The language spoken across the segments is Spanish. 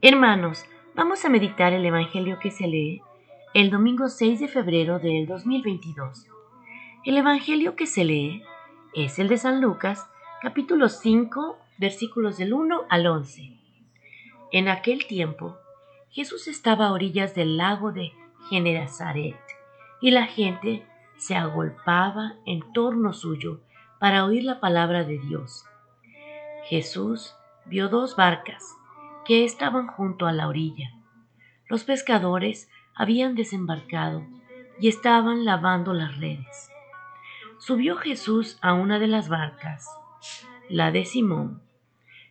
Hermanos, vamos a meditar el Evangelio que se lee el domingo 6 de febrero del 2022. El Evangelio que se lee es el de San Lucas, capítulo 5, versículos del 1 al 11. En aquel tiempo, Jesús estaba a orillas del lago de Genezaret y la gente se agolpaba en torno suyo para oír la palabra de Dios. Jesús vio dos barcas que estaban junto a la orilla. Los pescadores habían desembarcado y estaban lavando las redes. Subió Jesús a una de las barcas, la de Simón,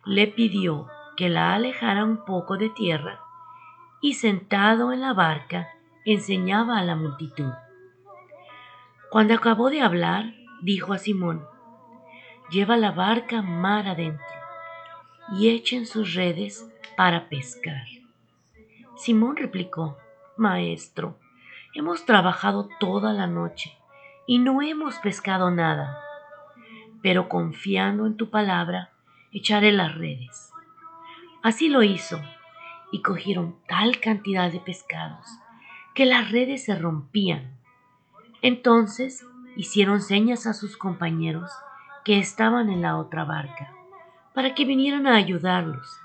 le pidió que la alejara un poco de tierra y sentado en la barca enseñaba a la multitud. Cuando acabó de hablar, dijo a Simón, lleva la barca mar adentro y echen sus redes para pescar. Simón replicó, Maestro, hemos trabajado toda la noche y no hemos pescado nada, pero confiando en tu palabra, echaré las redes. Así lo hizo, y cogieron tal cantidad de pescados que las redes se rompían. Entonces hicieron señas a sus compañeros que estaban en la otra barca para que vinieran a ayudarlos.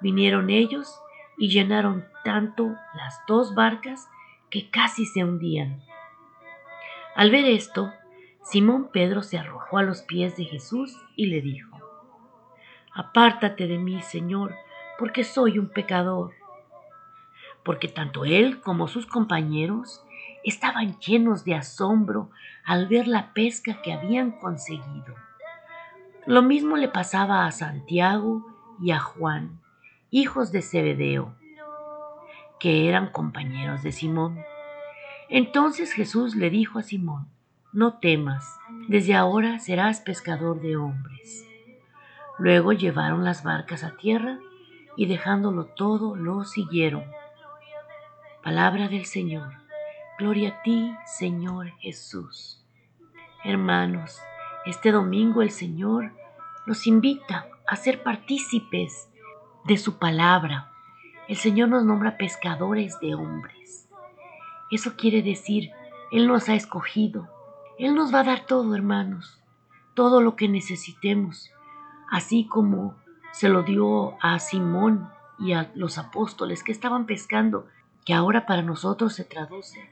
Vinieron ellos y llenaron tanto las dos barcas que casi se hundían. Al ver esto, Simón Pedro se arrojó a los pies de Jesús y le dijo, Apártate de mí, Señor, porque soy un pecador. Porque tanto él como sus compañeros estaban llenos de asombro al ver la pesca que habían conseguido. Lo mismo le pasaba a Santiago y a Juan, hijos de Zebedeo, que eran compañeros de Simón. Entonces Jesús le dijo a Simón, No temas, desde ahora serás pescador de hombres. Luego llevaron las barcas a tierra y dejándolo todo lo siguieron. Palabra del Señor. Gloria a ti, Señor Jesús. Hermanos, este domingo el Señor nos invita a ser partícipes de su palabra. El Señor nos nombra pescadores de hombres. Eso quiere decir, Él nos ha escogido. Él nos va a dar todo, hermanos, todo lo que necesitemos, así como se lo dio a Simón y a los apóstoles que estaban pescando, que ahora para nosotros se traduce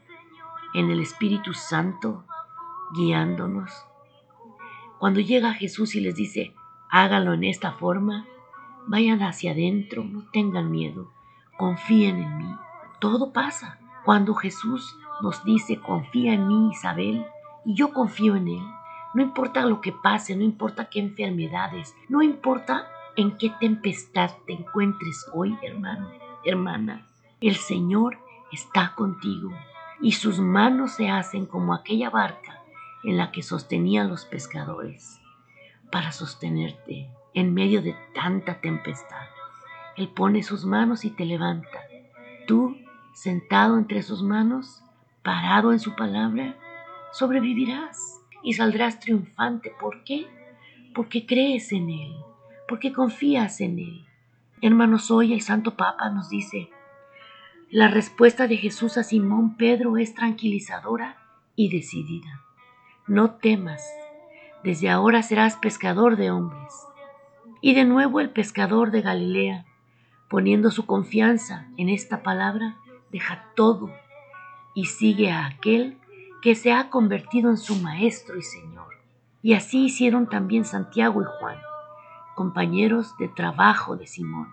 en el Espíritu Santo guiándonos. Cuando llega Jesús y les dice, háganlo en esta forma, vayan hacia adentro, no tengan miedo, confíen en mí. Todo pasa. Cuando Jesús nos dice, confía en mí, Isabel, y yo confío en Él, no importa lo que pase, no importa qué enfermedades, no importa en qué tempestad te encuentres hoy, hermano, hermana, el Señor está contigo y sus manos se hacen como aquella barca en la que sostenían los pescadores para sostenerte en medio de tanta tempestad. Él pone sus manos y te levanta. Tú, sentado entre sus manos, parado en su palabra, sobrevivirás y saldrás triunfante. ¿Por qué? Porque crees en Él, porque confías en Él. Hermanos, hoy el Santo Papa nos dice, la respuesta de Jesús a Simón Pedro es tranquilizadora y decidida. No temas, desde ahora serás pescador de hombres. Y de nuevo el pescador de Galilea, poniendo su confianza en esta palabra, deja todo y sigue a aquel que se ha convertido en su Maestro y Señor. Y así hicieron también Santiago y Juan, compañeros de trabajo de Simón.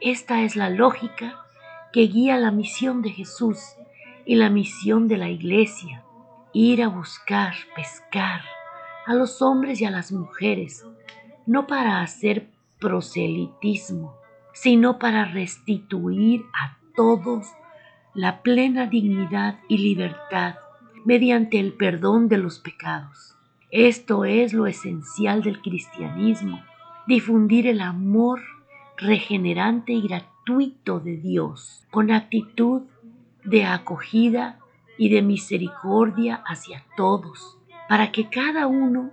Esta es la lógica que guía la misión de Jesús y la misión de la iglesia, ir a buscar, pescar, a los hombres y a las mujeres, no para hacer proselitismo, sino para restituir a todos la plena dignidad y libertad mediante el perdón de los pecados. Esto es lo esencial del cristianismo, difundir el amor regenerante y gratuito de Dios con actitud de acogida y de misericordia hacia todos para que cada uno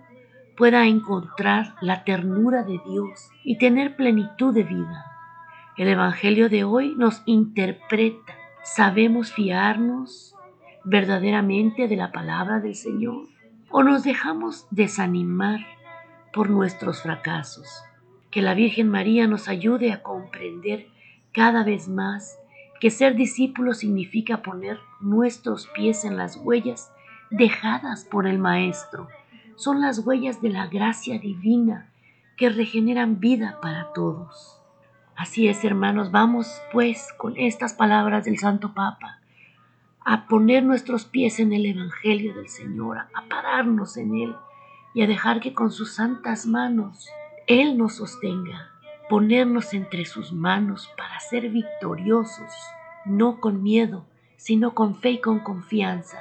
pueda encontrar la ternura de Dios y tener plenitud de vida. El Evangelio de hoy nos interpreta. ¿Sabemos fiarnos verdaderamente de la palabra del Señor? ¿O nos dejamos desanimar por nuestros fracasos? Que la Virgen María nos ayude a comprender cada vez más que ser discípulo significa poner nuestros pies en las huellas dejadas por el Maestro. Son las huellas de la gracia divina que regeneran vida para todos. Así es, hermanos, vamos pues con estas palabras del Santo Papa a poner nuestros pies en el Evangelio del Señor, a pararnos en Él y a dejar que con sus santas manos Él nos sostenga, ponernos entre sus manos para ser victoriosos, no con miedo, sino con fe y con confianza,